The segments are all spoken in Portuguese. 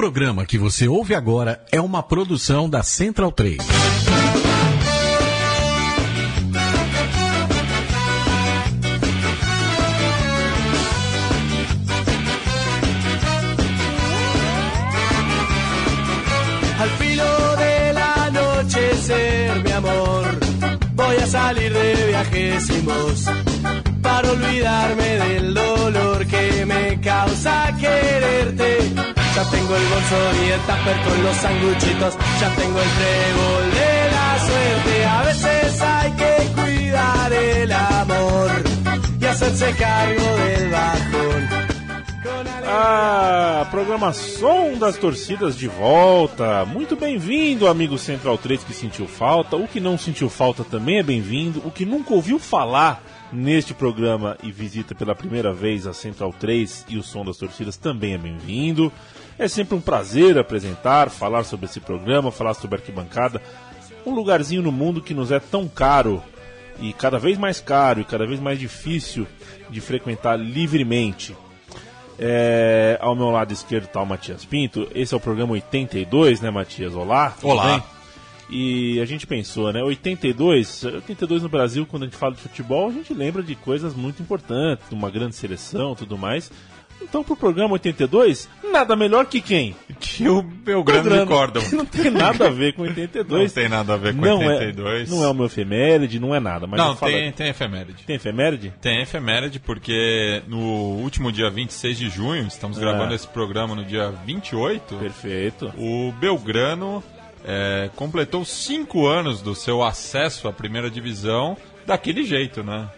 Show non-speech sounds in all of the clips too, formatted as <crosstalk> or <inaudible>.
programa que você ouve agora é uma produção da Central 3. Al filo del anochecer, mi amor, voy a salir de viajesimos para olvidarme del dolor que me causa quererte. Ya tengo el bolso y el tupper con los sanguchitos, ya tengo el trébol de la suerte. A veces hay que cuidar el amor y hacerse cargo del bajón. Ah, programa Som das Torcidas de volta. Muito bem-vindo, amigo Central 3 que sentiu falta. O que não sentiu falta também é bem-vindo. O que nunca ouviu falar neste programa e visita pela primeira vez a Central 3 e o Som das Torcidas também é bem-vindo. É sempre um prazer apresentar, falar sobre esse programa, falar sobre a arquibancada. Um lugarzinho no mundo que nos é tão caro e cada vez mais caro e cada vez mais difícil de frequentar livremente. É, ao meu lado esquerdo está o Matias Pinto. Esse é o programa 82, né, Matias? Olá. Olá. bem? E a gente pensou, né? 82, 82 no Brasil, quando a gente fala de futebol, a gente lembra de coisas muito importantes, de uma grande seleção, tudo mais. Então, pro programa 82, nada melhor que quem? Que o Belgrano de Córdoba. Não tem nada a ver com 82. Não tem nada a ver com não 82. É, não é o meu efeméride, não é nada. Mas Não, falo- tem, tem efeméride. tem efeméride? Tem efeméride porque no último dia 26 de junho, estamos É. gravando esse programa no dia 28, Perfeito. o Belgrano é, completou cinco anos do seu acesso à primeira divisão daquele jeito, né?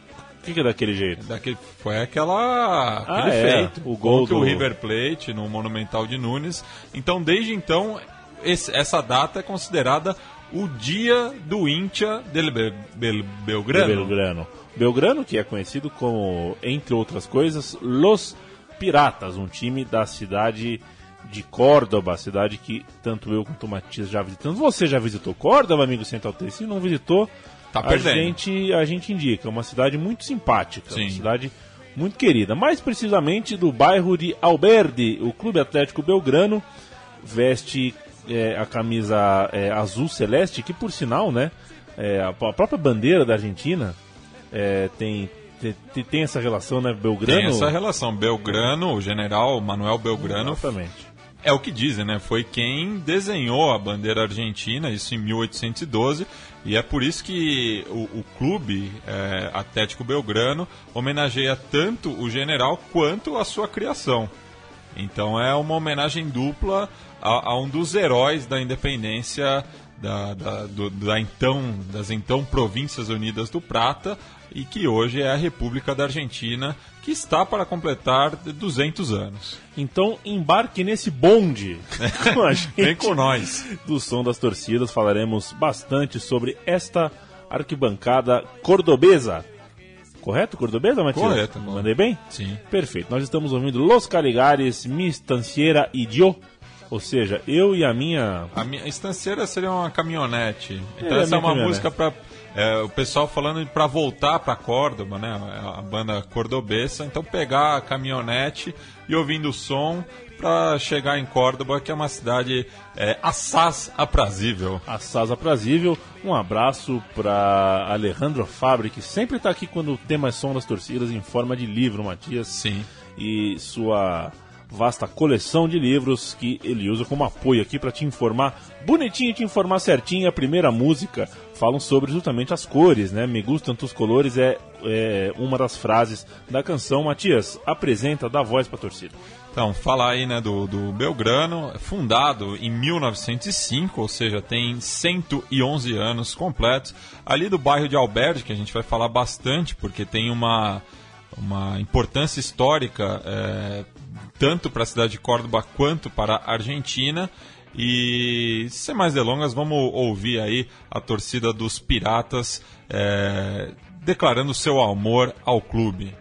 O que, que é daquele jeito? Daquele, foi aquela, Ah, aquele é, feito o gol contra o do- River Plate no Monumental de Nunes. Então, desde então, esse- essa data é considerada o dia do Intia del Bel- Bel- Belgrano. Belgrano. Belgrano, que é conhecido como, entre outras coisas, Los Piratas, um time da cidade de Córdoba, cidade que tanto eu quanto o Matias já visitamos. Você já visitou Córdoba, amigo Central 3? Se não visitou, Tá a, gente, a gente indica. É uma cidade muito simpática, Sim. uma cidade muito querida. Mais precisamente do bairro de Alberdi, o Clube Atlético Belgrano veste é, a camisa é, azul celeste, que por sinal, né, é, a, a própria bandeira da Argentina é, tem, tem, tem essa relação, né, Belgrano? Tem essa relação. Belgrano, o general Manuel Belgrano, Exatamente. É o que dizem, né? Foi quem desenhou a bandeira argentina, isso em 1812, e é por isso que o, o clube é, Atlético Belgrano homenageia tanto o general quanto a sua criação. Então é uma homenagem dupla a, a um dos heróis da independência da, da- do- da então, das então Províncias Unidas do Prata e que hoje é a República da Argentina, que está para completar 200 anos. Então embarque nesse bonde <laughs> com a gente. Vem com nós. do som das torcidas, falaremos bastante sobre esta arquibancada cordobesa. Correto, cordobesa, Matias? Correto, correto. Mandei bem? Sim. Perfeito. Nós estamos ouvindo Los Caligares, Mi Estanciera e Yo. Ou seja, eu e a minha. A minha estanceira seria uma caminhonete. Então É, essa é uma caminhonete. música para o pessoal falando para voltar para Córdoba, né? A banda cordobesa. Então pegar a caminhonete e ouvindo o som para chegar em Córdoba, que é uma cidade é, assaz aprazível. Assaz aprazível. Um abraço para Alejandro Fabri, que sempre está aqui quando o tema é som das torcidas em forma de livro, Matias. Sim. E sua vasta coleção de livros que ele usa como apoio aqui para te informar bonitinho, te informar certinho. A primeira música falam sobre justamente as cores, né? Me gustam tus colores é, é uma das frases da canção. Matias, apresenta, dá voz para a torcida. Então, falar aí né, do, do Belgrano, fundado em 1905, ou seja, tem 111 anos completos. Ali do bairro de Alberdi, que a gente vai falar bastante, porque tem uma, uma importância histórica, é, tanto para a cidade de Córdoba quanto para a Argentina. E sem mais delongas, vamos ouvir aí a torcida dos Piratas é, declarando seu amor ao clube.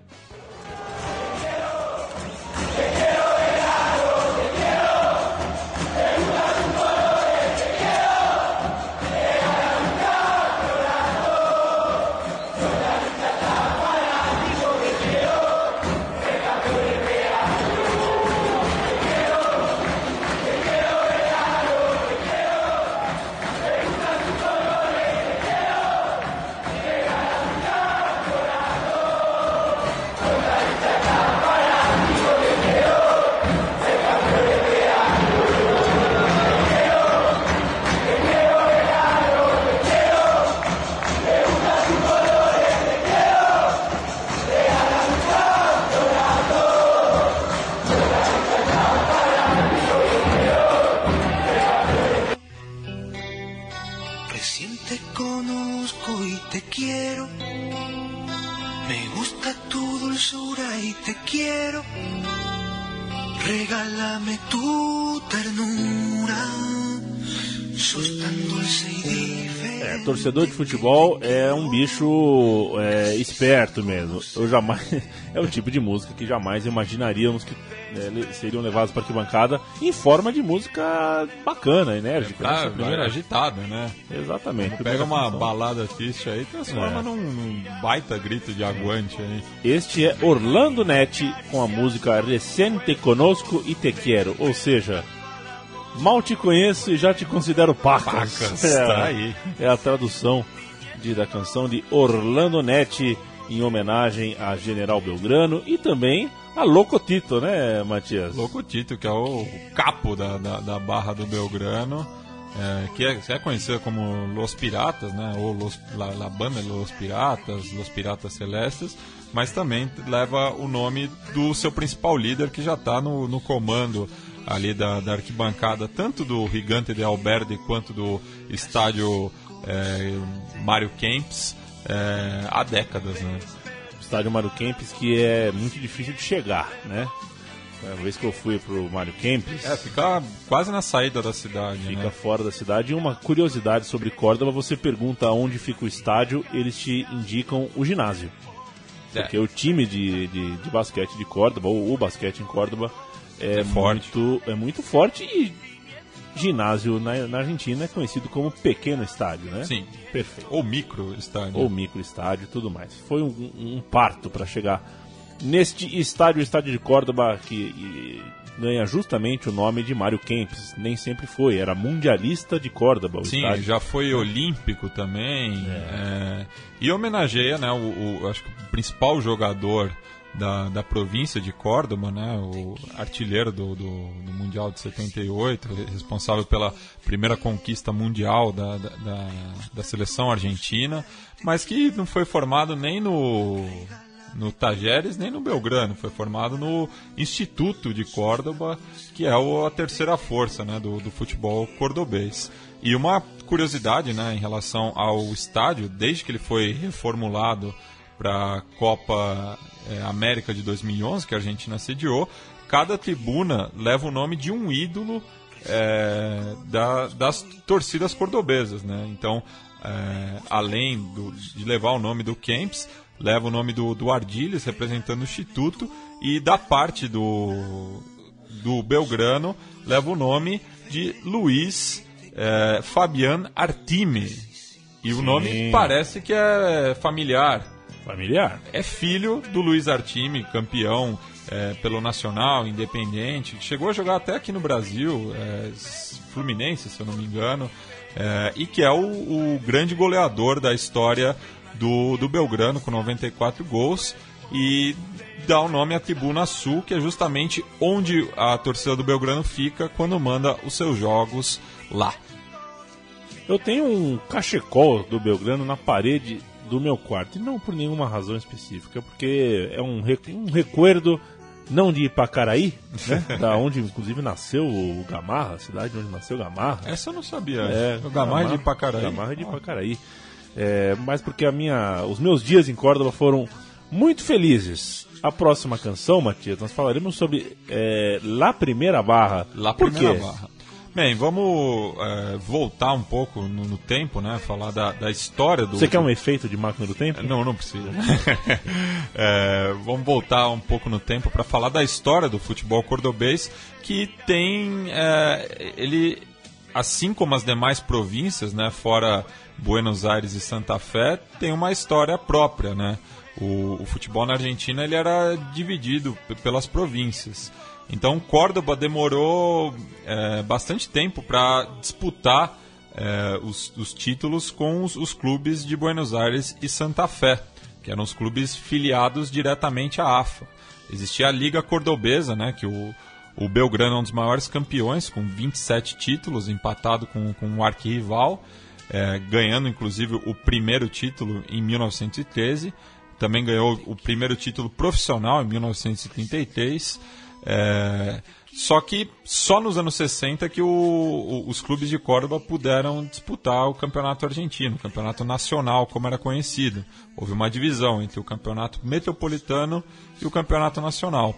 Torcedor de futebol é um bicho é, esperto mesmo. Eu jamais. <laughs> É o tipo de música que jamais imaginaríamos que é, seriam levados para arquibancada em forma de música bacana, enérgica. Pra, Essa é a primeira- agitada, né? Exatamente. Pega primeira uma balada triste aí e transforma É. num, num baita grito de aguante aí. Este é Orlando Netti com a música Recén te conozco e te quero, ou seja, mal te conheço e já te considero pacas. Pacas, é, tá aí. é a tradução de, da canção de Orlando Netti em homenagem a General Belgrano e também a Locotito, né, Matias? Louco Tito, que é o capo da, da, da Barra do Belgrano, é, que, é, é conhecida como Los Piratas, né? Ou Los, la, la Banda Los Piratas, Los Piratas Celestes, mas também leva o nome do seu principal líder, que já está no, no comando ali da, da arquibancada, tanto do Gigante de Alberdi quanto do estádio é, Mário Kempis, é, há décadas, né? Estádio Mário Kempis que é muito difícil de chegar, né? Uma vez que eu fui pro Mário Kempis, É, fica quase na saída da cidade, fica né? fora da cidade. E uma curiosidade sobre Córdoba, você pergunta onde fica o estádio, eles te indicam o ginásio. É. Porque o time de, de, de basquete de Córdoba, ou o basquete em Córdoba, é, É forte. muito, é muito forte e ginásio na, na Argentina é conhecido como pequeno estádio, né? Sim. Perfeito. Ou micro estádio. Ou micro estádio tudo mais. Foi um, um parto para chegar neste estádio, o estádio de Córdoba, que e, ganha justamente o nome de Mário Kempis. Nem sempre foi, era mundialista de Córdoba o Sim, estádio. já foi olímpico também. é, e homenageia, né, o, o- acho que o principal jogador da, da província de Córdoba, né, o artilheiro do, do, do Mundial de 78, responsável pela primeira conquista mundial da, da, da, da seleção argentina, mas que não foi formado nem no, no Tajeres nem no Belgrano, foi formado no Instituto de Córdoba, que é a terceira força né, do, do futebol cordobês. E uma curiosidade né, em relação ao estádio, desde que ele foi reformulado para a Copa eh, América de 2011, que a Argentina sediou, cada tribuna leva o nome de um ídolo eh, da- das torcidas cordobesas. Né? Então, eh, além do- de levar o nome do Kempis, leva o nome do, do representando o Instituto, e da parte do, do Belgrano leva o nome de Luiz eh, Fabian Artime. E o nome parece que é familiar. Familiar. É filho do Luiz Artime, campeão eh, pelo Nacional, independente. que Chegou a jogar até aqui no Brasil, eh, Fluminense, se eu não me engano. eh, e que é o, o grande goleador da história do, do Belgrano, com 94 gols. E dá o nome à Tribuna Sul, que é justamente onde a torcida do Belgrano fica quando manda os seus jogos lá. Eu tenho um cachecol do Belgrano na parede do meu quarto, e não por nenhuma razão específica, porque é um, um recuerdo não de Ipacaraí, né? <laughs> da onde inclusive nasceu o Gamarra, a cidade onde nasceu o Gamarra. Essa eu não sabia. É, o Gamarra de Ipacaraí. Gamarra de Ipacaraí. É, mas porque a minha, os meus dias em Córdoba foram muito felizes. A próxima canção, Matias, nós falaremos sobre é, La Primeira Barra. Lá Por primeira quê? barra. Bem, vamos é, voltar um pouco no, no tempo, né? Falar da, da história do. Você quer um efeito de máquina do tempo? Não, não precisa. <laughs> É, vamos voltar um pouco no tempo para falar da história do futebol cordobês, que tem. é, ele, assim como as demais províncias, né, fora Buenos Aires e Santa Fé, tem uma história própria, né? O, o futebol na Argentina ele era dividido pelas províncias. Então Córdoba demorou é, bastante tempo para disputar é, os, os títulos com os, os clubes de Buenos Aires e Santa Fé, que eram os clubes filiados diretamente à AFA. Existia a Liga Cordobesa, né, que o, o Belgrano é um dos maiores campeões, com 27 títulos, empatado com, com um arquirrival, é, ganhando inclusive o primeiro título em 1913. Também ganhou o primeiro título profissional em 1933. É, só que só nos anos 60 que o- o- os clubes de Córdoba puderam disputar o campeonato argentino, o campeonato nacional, como era conhecido. Houve uma divisão entre o campeonato metropolitano e o campeonato nacional.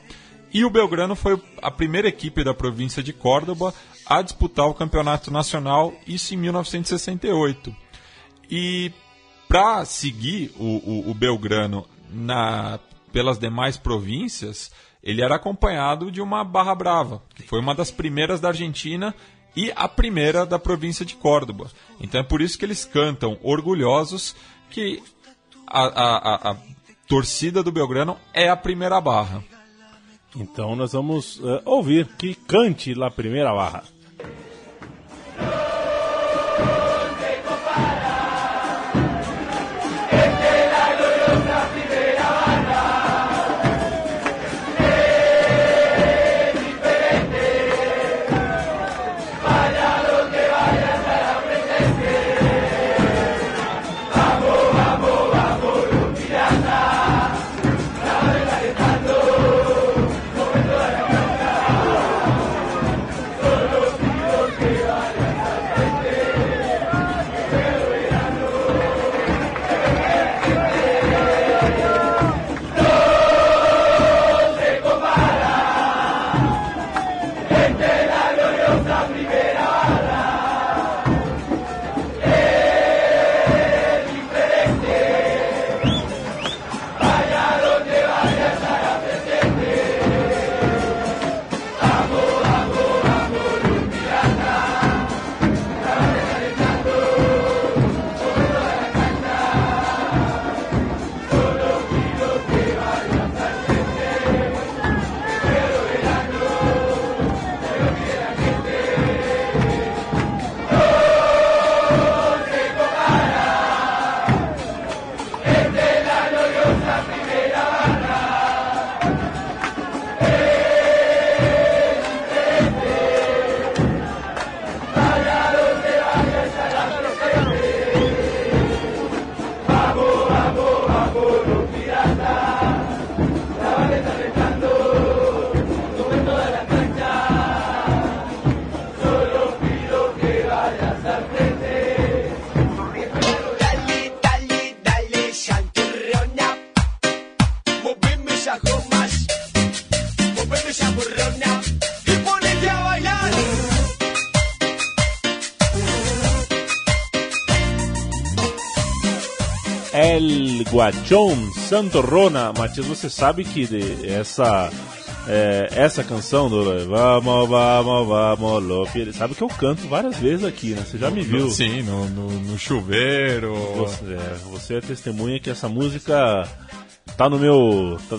E o Belgrano foi a primeira equipe da província de Córdoba a disputar o campeonato nacional, isso em 1968. E para seguir o, o, Belgrano na, pelas demais províncias, ele era acompanhado de uma Barra Brava, que foi uma das primeiras da Argentina e a primeira da província de Córdoba. Então é por isso que eles cantam orgulhosos que a, a, a, torcida do Belgrano é a primeira barra. Então nós vamos uh, ouvir que cante lá primeira barra. El Guachón Santorrona. Matias, você sabe que essa é, essa canção do Vamos, vamos, vamos, Lopi, sabe que eu canto várias vezes aqui, né? Você já me viu. Sim, no, no, no chuveiro. Você é, você é testemunha que essa música tá no meu. tá-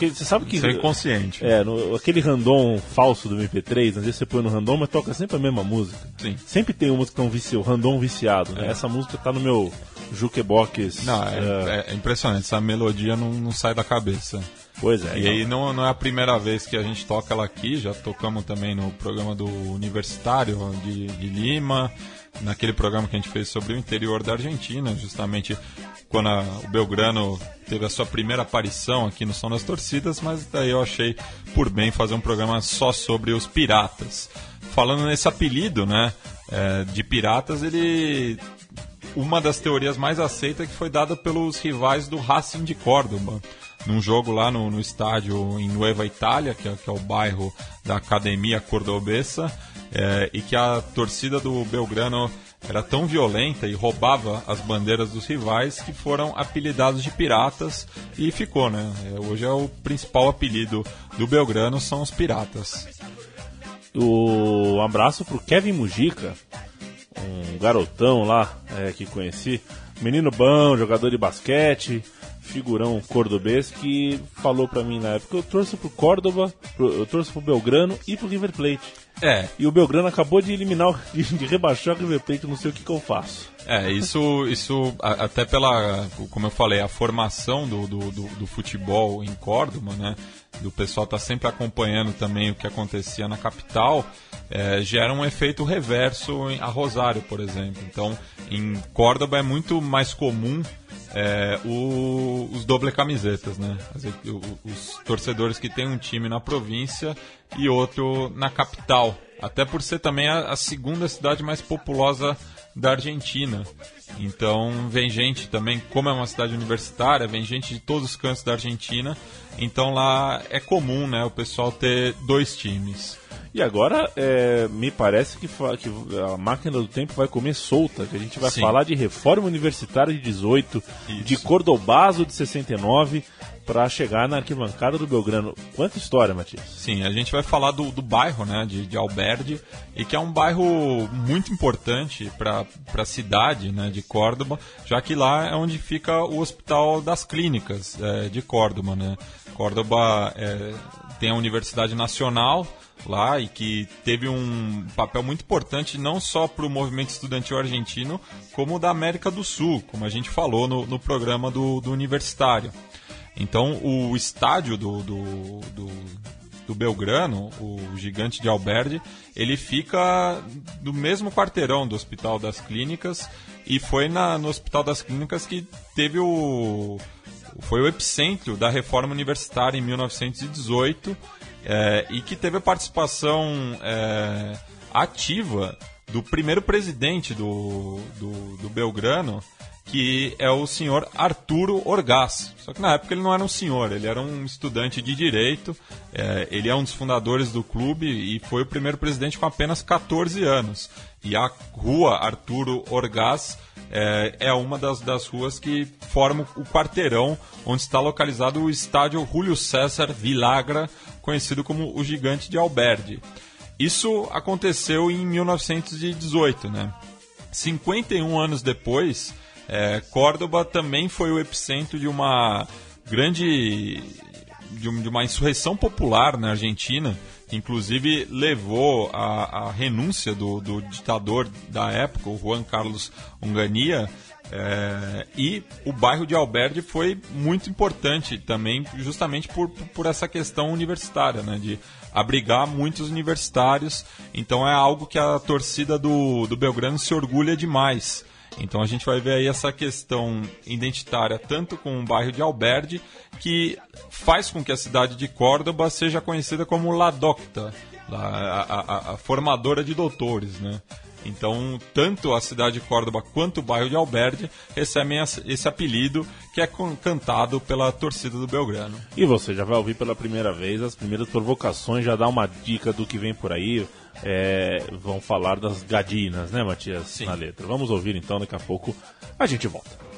você sabe que. Isso é inconsciente. É, no- aquele random falso do MP3, às vezes você põe no random, mas toca sempre a mesma música. Sim. Sempre tem uma música que é um random viciado, né? Essa música tá no meu jukebox. Não, é, é, é- é impressionante. Essa melodia não, não sai da cabeça. Pois é. E aí não, não é a primeira vez que a gente toca ela aqui, já tocamos também no programa do Universitário de, de Lima, naquele programa que a gente fez sobre o interior da Argentina, justamente quando a- o Belgrano teve a sua primeira aparição aqui no Som das Torcidas, mas daí eu achei por bem fazer um programa só sobre os piratas. Falando nesse apelido, né, é, de piratas, ele uma das teorias mais aceitas que foi dada pelos rivais do Racing de Córdoba. Num jogo lá no, no estádio em Nueva Itália, que é, que é o bairro da Academia Cordobesa, é, e que a torcida do Belgrano era tão violenta e roubava as bandeiras dos rivais que foram apelidados de piratas e ficou, né? É, hoje é o principal apelido do Belgrano são os piratas. O um abraço pro Kevin Mujica, um garotão lá é, que conheci, menino bom, jogador de basquete, figurão cordobês que falou pra mim na época eu torço pro Córdoba, pro- eu torço pro Belgrano e pro River Plate. É, E o Belgrano acabou de eliminar, <laughs> de rebaixar o River Plate, não sei o que, que eu faço. É, isso, isso até pela, como eu falei, a formação do, do, do- do futebol em Córdoba, né? Do pessoal tá sempre acompanhando também o que acontecia na capital, é, gera um efeito reverso a Rosário, por exemplo. Então, em Córdoba é muito mais comum é, o- os doble camisetas, né? Os torcedores que têm um time na província e outro na capital. Até por ser também a, a segunda cidade mais populosa da Argentina. Então vem gente também, como é uma cidade universitária, vem gente de todos os cantos da Argentina. Então lá é comum, né, o pessoal ter dois times. E agora, é, me parece que, que a máquina do tempo vai comer solta, que a gente vai Sim. falar de reforma universitária de 18, Isso. de Cordobazo de 69, para chegar na arquibancada do Belgrano. Quanta história, Matias. Sim, a gente vai falar do, do bairro, né, de, de Alberdi, e que é um bairro muito importante para a cidade, né, de Córdoba, já que lá é onde fica o Hospital das Clínicas é, de Córdoba, né. Córdoba é, tem a Universidade Nacional lá e que teve um papel muito importante não só para o movimento estudantil argentino, como da América do Sul, como a gente falou no, no programa do, do Universitário. Então, o estádio do, do, do, do Belgrano, o gigante de Alberdi, ele fica no mesmo quarteirão do Hospital das Clínicas e foi na, no Hospital das Clínicas que teve o foi o epicentro da reforma universitária em 1918 eh, e que teve a participação eh, ativa do primeiro presidente do, do, do Belgrano, que é o senhor Arturo Orgaz. Só que na época ele não era um senhor, ele era um estudante de direito, eh, ele é um dos fundadores do clube e foi o primeiro presidente com apenas 14 anos. E a rua Arturo Orgaz é, é uma das, das ruas que formam o quarteirão onde está localizado o estádio Júlio César Villagra, conhecido como o Gigante de Alberdi. Isso aconteceu em 1918, né? 51 anos depois, é, Córdoba também foi o epicentro de uma grande de, um- uma insurreição popular na Argentina, que inclusive levou à, à renúncia do, do ditador da época, o Juan Carlos Ungania, é, e o bairro de Alberdi foi muito importante também, justamente por, por essa questão universitária, né, de abrigar muitos universitários. Então é algo que a torcida do, do Belgrano se orgulha demais. Então a gente vai ver aí essa questão identitária tanto com o bairro de Alberdi, que faz com que a cidade de Córdoba seja conhecida como La Docta, a, a- a- formadora de doutores, né? Então, tanto a cidade de Córdoba quanto o bairro de Alberdi recebem esse apelido que é cantado pela torcida do Belgrano. E você já vai ouvir pela primeira vez as primeiras provocações, já dá uma dica do que vem por aí. É, vão falar das gadinas, né, Matias? Sim. Na letra. Vamos ouvir então, daqui a pouco a gente volta.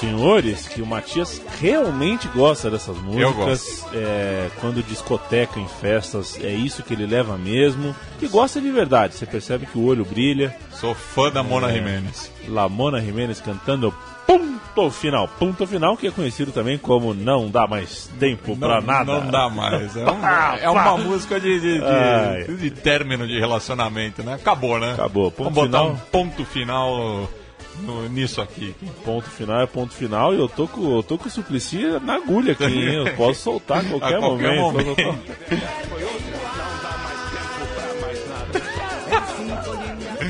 Senhores, que o Matias realmente gosta dessas músicas. É, quando discoteca em festas, é isso que ele leva mesmo. E gosta de verdade. Você percebe que o olho brilha. Sou fã da Mona É. Jimenez. Lamona Jimenez cantando Ponto Final. Ponto Final, que é conhecido também como Não Dá Mais Tempo Pra Nada. Não dá mais. É, um- <laughs> é uma música de, de, de- de término de relacionamento, né? Acabou, né? Acabou. Ponto Vamos botar final. um ponto final no- nisso aqui. Ponto final é ponto final e eu tô com, eu tô com o Suplicy na agulha aqui, hein? Eu posso soltar a <laughs> qualquer, A qualquer momento. momento.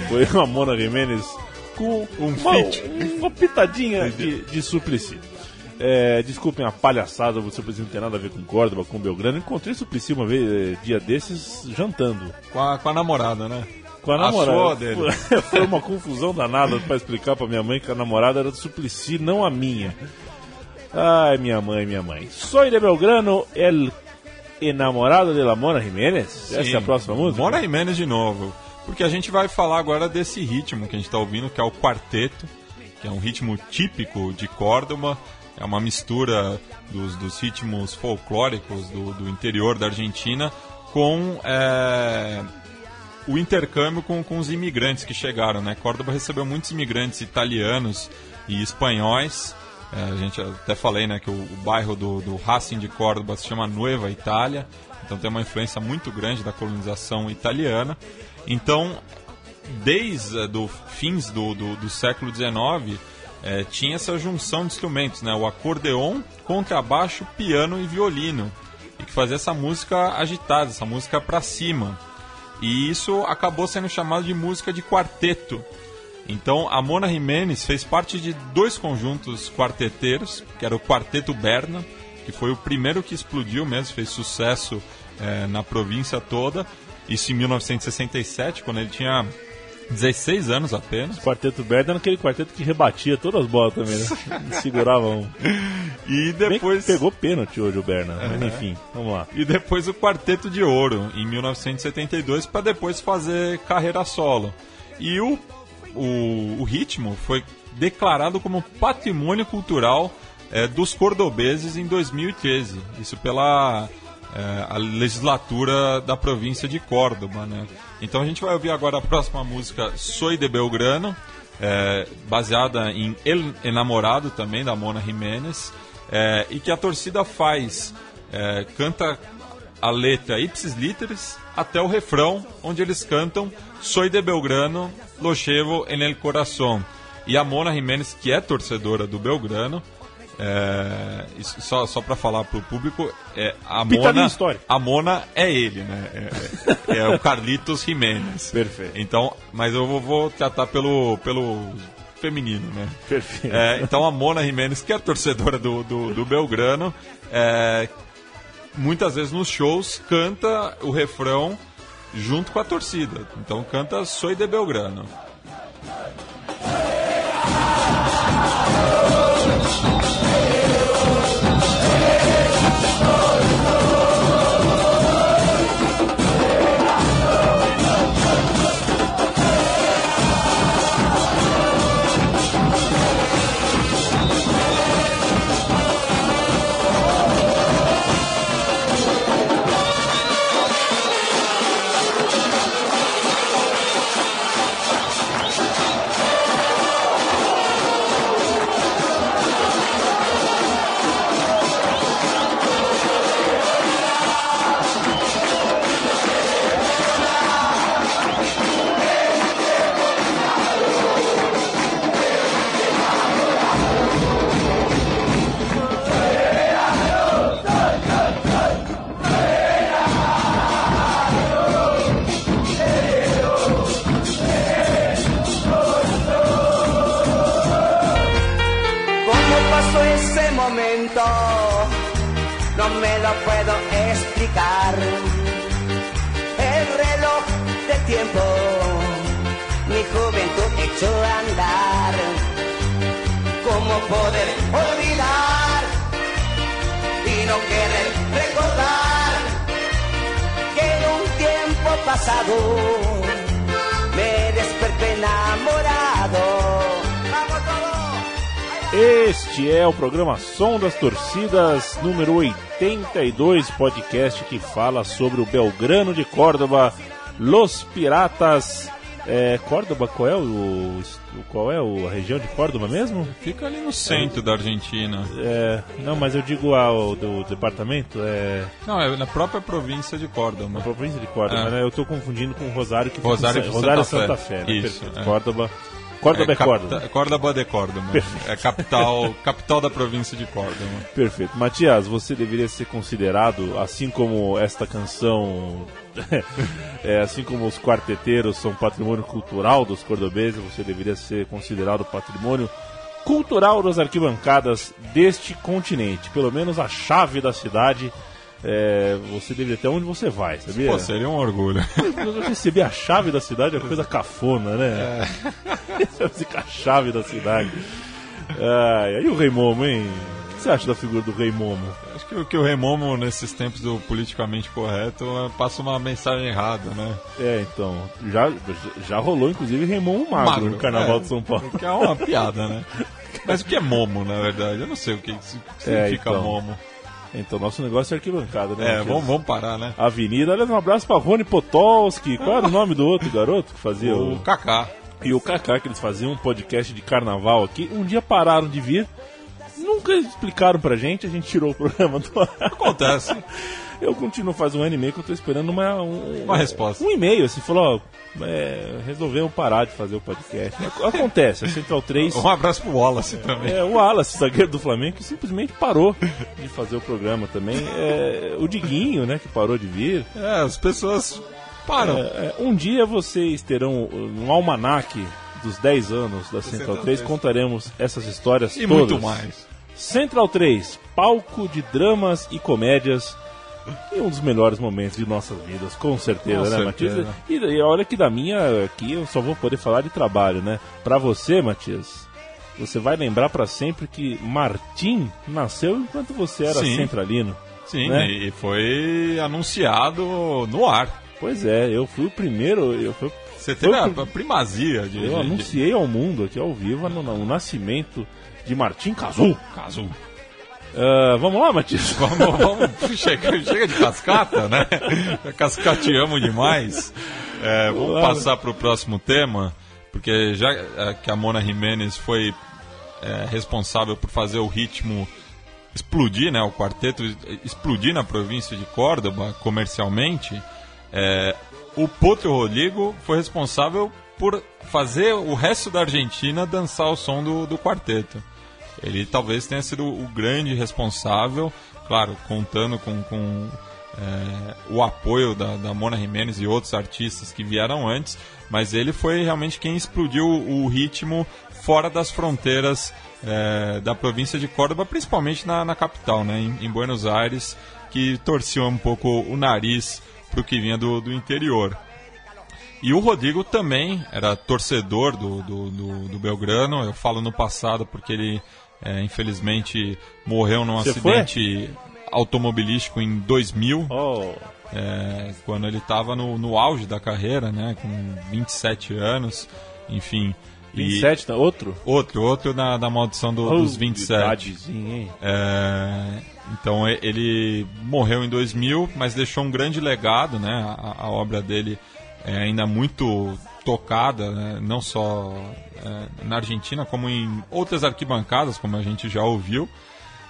Foi uma Mona Jimenez com Um uma, uma pitadinha de, de Suplicy. É, desculpem a palhaçada, o Suplicy não tem nada a ver com Córdoba, com Belgrano. Encontrei Suplicy uma vez, eh, dia desses, jantando. Com a, com a namorada, né? Com a namorada. dele. <laughs> Foi- uma confusão danada pra explicar pra minha mãe que a namorada era do Suplicy, não a minha. Ai, minha mãe, minha mãe. Soy de Belgrano, el enamorado de la Mona Jiménez. Essa é a Sim. próxima música? Mona Jimenez de novo. Porque a gente vai falar agora desse ritmo que a gente está ouvindo, que é o quarteto, que é um ritmo típico de Córdoba. É uma mistura dos, dos ritmos folclóricos do, do interior da Argentina com é, o intercâmbio com, com os imigrantes que chegaram. Né? Córdoba recebeu muitos imigrantes italianos e espanhóis. É, a gente até falei né, que o, o bairro do, do Racing de Córdoba se chama Nueva Itália, então tem uma influência muito grande da colonização italiana. Então, desde eh, do fins do, do, do século XIX, eh, tinha essa junção de instrumentos, né? o acordeon, contrabaixo, piano e violino, e que fazia essa música agitada, essa música para cima. E isso acabou sendo chamado de música de quarteto. Então a Mona Jimenez fez parte de dois conjuntos quarteteiros, que era o Quarteto Berna, que foi o primeiro que explodiu mesmo, fez sucesso eh, na província toda. Isso em 1967, quando ele tinha 16 anos apenas. Quarteto Berda era aquele quarteto que rebatia todas as bolas também, né? <laughs> Segurava um. E depois pegou pênalti hoje o Berna, mas enfim, vamos lá. e depois o Quarteto de Ouro em 1972 para depois fazer carreira solo. E o, o, o ritmo foi declarado como patrimônio cultural eh, dos cordobeses em 2013. Isso pela eh, a legislatura da província de Córdoba, né? Então a gente vai ouvir agora a próxima música Soy de Belgrano, eh, baseada em El Enamorado também da Mona Jiménez, eh, e que a torcida faz eh, canta a letra ipsis literis até o refrão, onde eles cantam Soy de Belgrano, lo llevo en el corazón. E a Mona Jiménez, que é torcedora do Belgrano, é, só, só para falar pro público, é, a, Mona, a Mona é ele, né? É, é- é o Carlitos Jiménez. <laughs> Perfeito. Então, mas eu vou, vou tratar pelo, pelo feminino, né? Perfeito. É, então a Mona Jimenez, que é torcedora do, do, do Belgrano, é, muitas vezes nos shows canta o refrão junto com a torcida. Então canta Soy de Belgrano. Programa Som das Torcidas, número 82, podcast que fala sobre o Belgrano de Córdoba, Los Piratas. É, Córdoba, qual é o, qual é o, a região de Córdoba mesmo? Fica ali no centro da Argentina. É, não, mas eu digo ao do departamento, é Não, é na própria província de Córdoba. na província de Córdoba, É. né? Eu estou confundindo com Rosário, que fica Rosário de Rosário Santa Santa Fé. Fé, né? Isso, é. Córdoba. Córdoba é, capta- Córdoba. Córdoba de Córdoba. É capital, capital da província de Córdoba. Perfeito. Matias, você deveria ser considerado, assim como esta canção, <laughs> é, assim como os quarteteiros são patrimônio cultural dos cordobeses, você deveria ser considerado patrimônio cultural das arquibancadas deste continente. Pelo menos a chave da cidade, é, você deveria ter onde você vai, sabia? Pô, seria um orgulho. <laughs> Eu receber a chave da cidade é coisa cafona, né? <laughs> Fica a chave da cidade. Ah, e aí o Rei Momo, hein? O que você acha da figura do Rei Momo? Acho que, o- que o Remomo, nesses tempos do politicamente correto, eh, passa uma mensagem errada, né? É, então, já, já rolou inclusive Rei Momo magro, Magro, no Carnaval é. de São Paulo. Que é uma piada, né? Mas o que é Momo, na verdade? Eu não sei o que, que significa então. Momo. Então, nosso negócio é arquibancada, né? É, vamos, vamos parar, né? Avenida, aliás, um abraço pra Rony Potolski. Qual era o nome do outro garoto que fazia O o... Kaká. E o Kaká, que eles faziam um podcast de carnaval aqui. Um dia pararam de vir, nunca explicaram pra gente, a gente tirou o <laughs> programa do ar. Acontece. Eu continuo faz um ano e meio que eu tô esperando uma, um, Uma resposta. Um e-mail, assim, falou, ó, é, resolvemos parar de fazer o podcast. Ac- Acontece, a Central 3. <laughs> Um abraço pro Wallace também. É, o Wallace, zagueiro do Flamengo, que simplesmente parou de fazer o programa também. É, o Diguinho, né, que parou de vir. É, as pessoas param. É, é, um dia vocês terão um almanaque dos 10 anos da Central 3, contaremos essas histórias e todas. muito mais. Central 3, palco de dramas e comédias. E um dos melhores momentos de nossas vidas, com certeza, Com né, certeza. Matias? E, e olha que da minha aqui eu só vou poder falar de trabalho, né? Pra você, Matias, você vai lembrar pra sempre que Martim nasceu enquanto você era Sim. centralino. Sim, né? e foi anunciado no ar. Pois é, eu fui o primeiro, eu fui Você teve a, primazia de. Eu de- de- anunciei ao mundo aqui ao vivo no, no nascimento de Martim Cazu. Caso. Ah, vamos lá, Matias? <laughs> Vamos, vamos chega, chega de cascata, né? Cascateamos demais. É, vamos Vamos. passar para o próximo tema, porque já é, que a Mona Jimenez foi é, responsável por fazer o ritmo explodir, né? O quarteto explodir na província de Córdoba comercialmente. é, o Potro Rodrigo foi responsável por fazer o resto da Argentina dançar o som do, do quarteto. Ele talvez tenha sido o grande responsável, claro, contando com, com é, o apoio da, da Mona Jimenez e outros artistas que vieram antes, mas ele foi realmente quem explodiu o ritmo fora das fronteiras é, da província de Córdoba, principalmente na, na capital, né, em, em Buenos Aires, que torcia um pouco o nariz para o que vinha do, do interior. E o Rodrigo também era torcedor do, do, do, do Belgrano. Eu falo no passado porque ele, é, infelizmente, morreu num Você acidente automobilístico em 2000, Oh, é, quando ele estava no, no auge da carreira, né, com 27 anos, enfim. E 27, tá? outro? outro, outro na, na maldição do- dos Oh, 27. idadezinha, hein? É, então e- ele morreu em 2000, mas deixou um grande legado, né? A, a obra dele é ainda muito tocada, né? não só é, na Argentina, como em outras arquibancadas, como a gente já ouviu.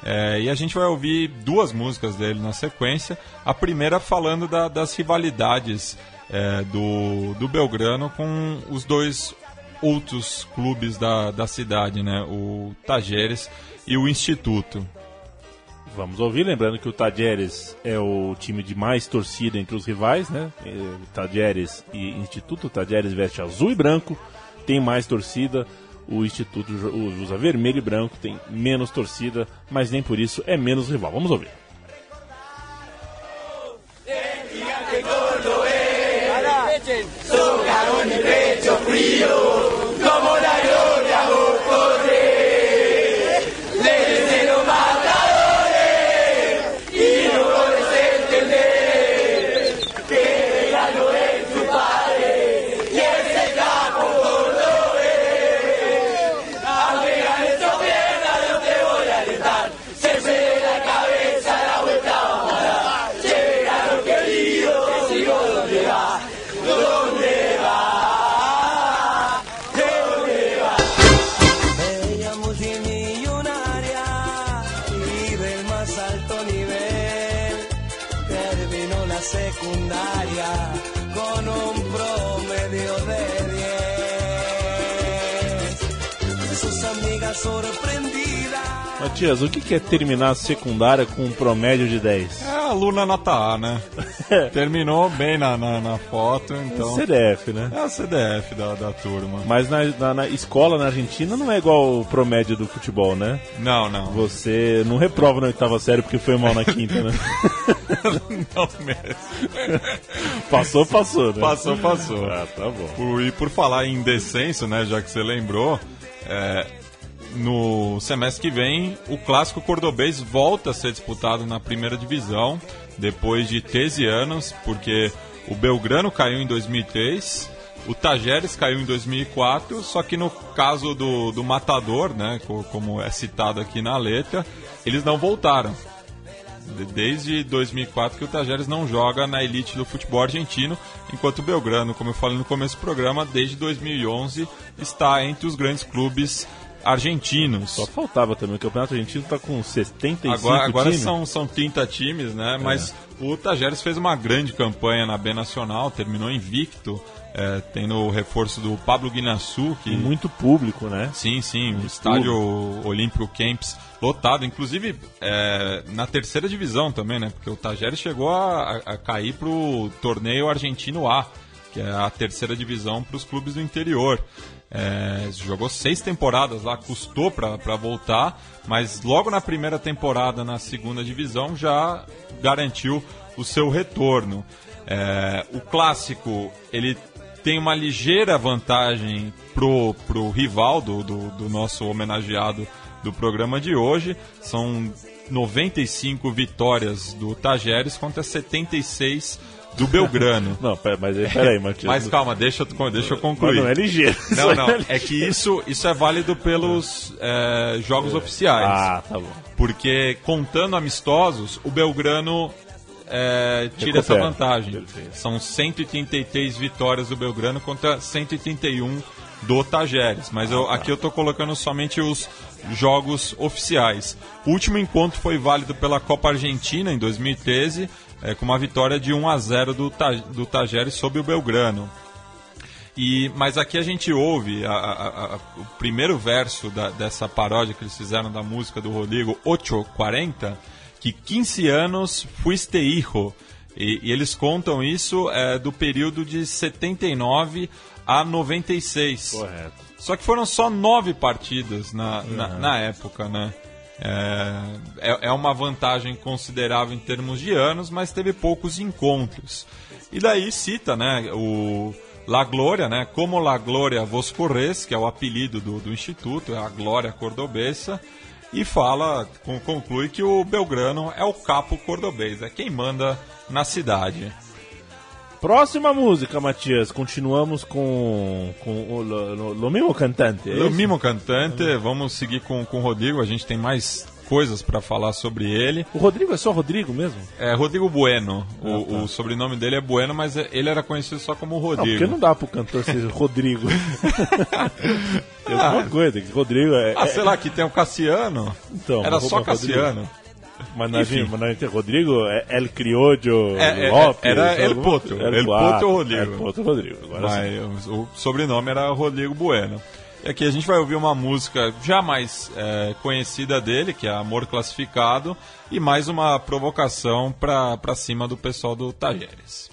É, e a gente vai ouvir duas músicas dele na sequência. A primeira falando da- das rivalidades é, do, do Belgrano com os dois outros clubes da, da cidade, né? o Tajeres e o Instituto. Vamos ouvir, lembrando que o Tajeres é o time de mais torcida entre os rivais, né? Eh, Tajeres e Instituto. O Tajeres veste azul e branco, tem mais torcida. O Instituto usa vermelho e branco, tem menos torcida, mas nem por isso é menos rival. Vamos ouvir. Al Matias, o que é terminar a secundária com um promédio de 10? É a aluna nota A, né? <laughs> Terminou bem na, na, na foto, então. CDF, né? É a CDF da, da turma. Mas na, na- na escola na Argentina não é igual o promédio do futebol, né? Não, não. Você não reprova na oitava série porque foi mal na quinta, né? <laughs> Não mesmo. Passou, passou, né? Passou, passou. Ah, tá bom. Por- e por falar em descenso, né, já que você lembrou, é, no semestre que vem o clássico cordobês volta a ser disputado na primeira divisão depois de 13 anos, porque o Belgrano caiu em 2003, o Tajeres caiu em 2004, só que no caso do, do Matador, né, co- como é citado aqui na letra, eles não voltaram. De- Desde 2004 que o Tajeres não joga na elite do futebol argentino, enquanto o Belgrano, como eu falei no começo do programa, desde 2011 está entre os grandes clubes argentinos. Só faltava também. O Campeonato Argentino tá com 75 Agora, agora times. são, são 30 times, né? Mas o Tajeres fez uma grande campanha na B Nacional, terminou invicto, é, tendo o reforço do Pablo Guinaçu, que E muito público, né? Sim, sim, o estádio Olímpico Camps lotado, inclusive é, na terceira divisão também, né? Porque o Tajeres chegou a, a- a cair pro torneio argentino A, que é a terceira divisão para os clubes do interior. É, jogou seis temporadas lá, custou para voltar, mas logo na primeira temporada na segunda divisão já garantiu o seu retorno. É, o clássico ele tem uma ligeira vantagem pro, pro rival do, do, do nosso homenageado do programa de hoje. São 95 vitórias do Tajeres contra 76 do Belgrano. Não, pera, mas aí, peraí, Matias. Mas calma, deixa, eu- deixa eu Mas concluir. não é ligeiro. Não, Isso não. é É que isso, isso é válido pelos é, jogos oficiais. Ah, tá bom. Porque contando amistosos, o Belgrano é, tira essa Recupera. vantagem. Perfeito. São 133 vitórias do Belgrano contra 131 do Tajeres. Mas eu- aqui eu estou colocando somente os jogos oficiais. O último encontro foi válido pela Copa Argentina em 2013, é, com uma vitória de 1 a 0 do, do Tajeres sobre o Belgrano. E, mas aqui a gente ouve a- a- a- o primeiro verso da- dessa paródia que eles fizeram da música do Rodrigo 840, que 15 anos fuiste hijo. E, e eles contam isso é, do período de 79 a 96. Correto. Só que foram só nove partidas na, na, na época, né? É, é, é uma vantagem considerável em termos de anos, mas teve poucos encontros. E daí cita, né, o La Glória, né, como La Glória vos corres, que é o apelido do, do instituto, é a Glória Cordobesa, e fala, con- conclui que o Belgrano é o capo cordobês, é quem manda na cidade. Próxima música, Matias. Continuamos com, com o lo, lo- lo mesmo cantante. é O isso? Mimo Cantante, vamos seguir com, com o Rodrigo, a gente tem mais coisas para falar sobre ele. O Rodrigo é só Rodrigo mesmo? É Rodrigo Bueno, o, o sobrenome dele é Bueno, mas ele era conhecido só como Não, Rodrigo. porque não dá pro cantor ser <laughs> Rodrigo. <laughs> Tem alguma coisa, que Rodrigo é. Ah, é- sei lá, que tem o Cassiano. Então, era só Rodrigo. Cassiano. Enfim. Mas na gente, Rodrigo é El Criollo É, é, Lopes. era El Potro. El ah, Potro Rodrigo. El Potro Rodrigo. Agora. Mas o, o sobrenome era Rodrigo Bueno. E aqui a gente vai ouvir uma música já mais é, conhecida dele, que é Amor Classificado, e mais uma provocação pra, pra cima do pessoal do Tajeres.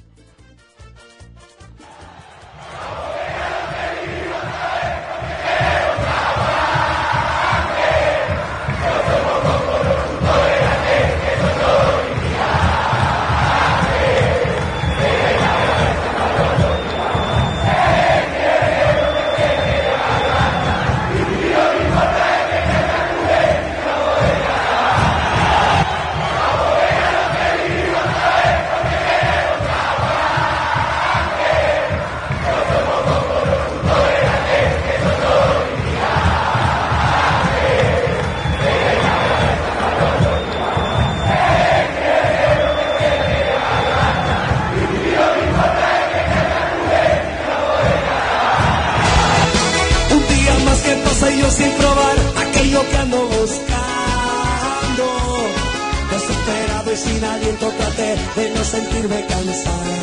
Sentirme cansado.